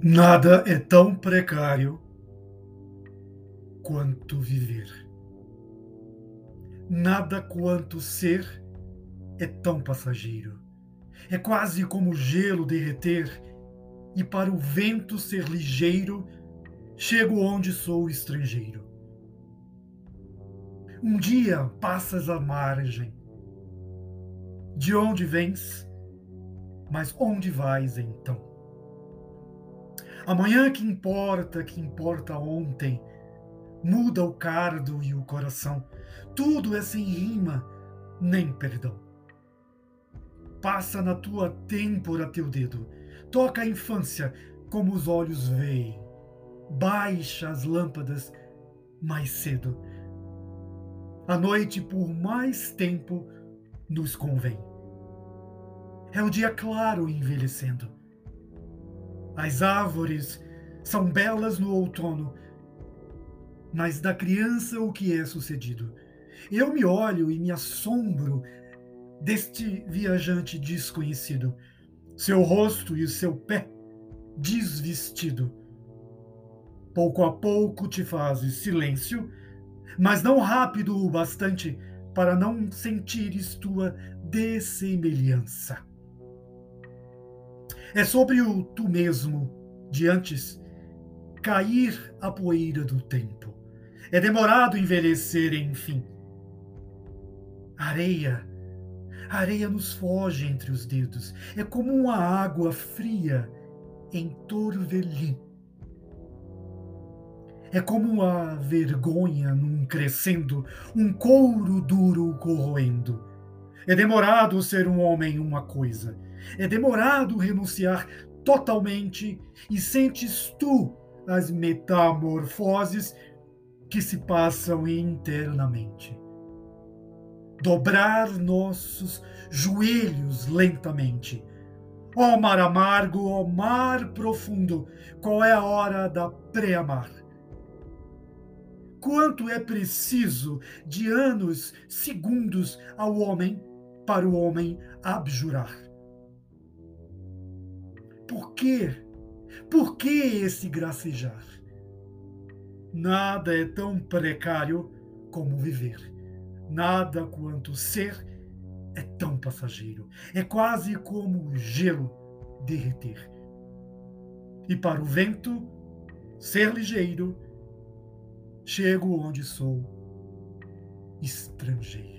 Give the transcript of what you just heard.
Nada é tão precário quanto viver. Nada quanto ser é tão passageiro. É quase como gelo derreter e para o vento ser ligeiro, chego onde sou estrangeiro. Um dia passas a margem. De onde vens? Mas onde vais então? Amanhã que importa, que importa ontem, muda o cardo e o coração. Tudo é sem rima, nem perdão. Passa na tua têmpora teu dedo, toca a infância como os olhos veem. Baixa as lâmpadas mais cedo. A noite por mais tempo nos convém. É o dia claro envelhecendo as árvores são belas no outono, mas da criança o que é sucedido? Eu me olho e me assombro deste viajante desconhecido, seu rosto e seu pé desvestido. Pouco a pouco te fazes silêncio, mas não rápido o bastante para não sentires tua dessemelhança. É sobre o tu mesmo de antes cair a poeira do tempo. É demorado envelhecer, enfim. Areia, areia nos foge entre os dedos. É como uma água fria em torvelim. É como a vergonha num crescendo, um couro duro corroendo. É demorado ser um homem uma coisa é demorado renunciar totalmente e sentes tu as metamorfoses que se passam internamente. Dobrar nossos joelhos lentamente. Ó oh, mar amargo, ó oh, mar profundo, qual é a hora da pré-amar? Quanto é preciso de anos, segundos ao homem para o homem abjurar? Por quê? Por que esse gracejar? Nada é tão precário como viver. Nada quanto ser é tão passageiro. É quase como gelo derreter. E para o vento, ser ligeiro, chego onde sou estrangeiro.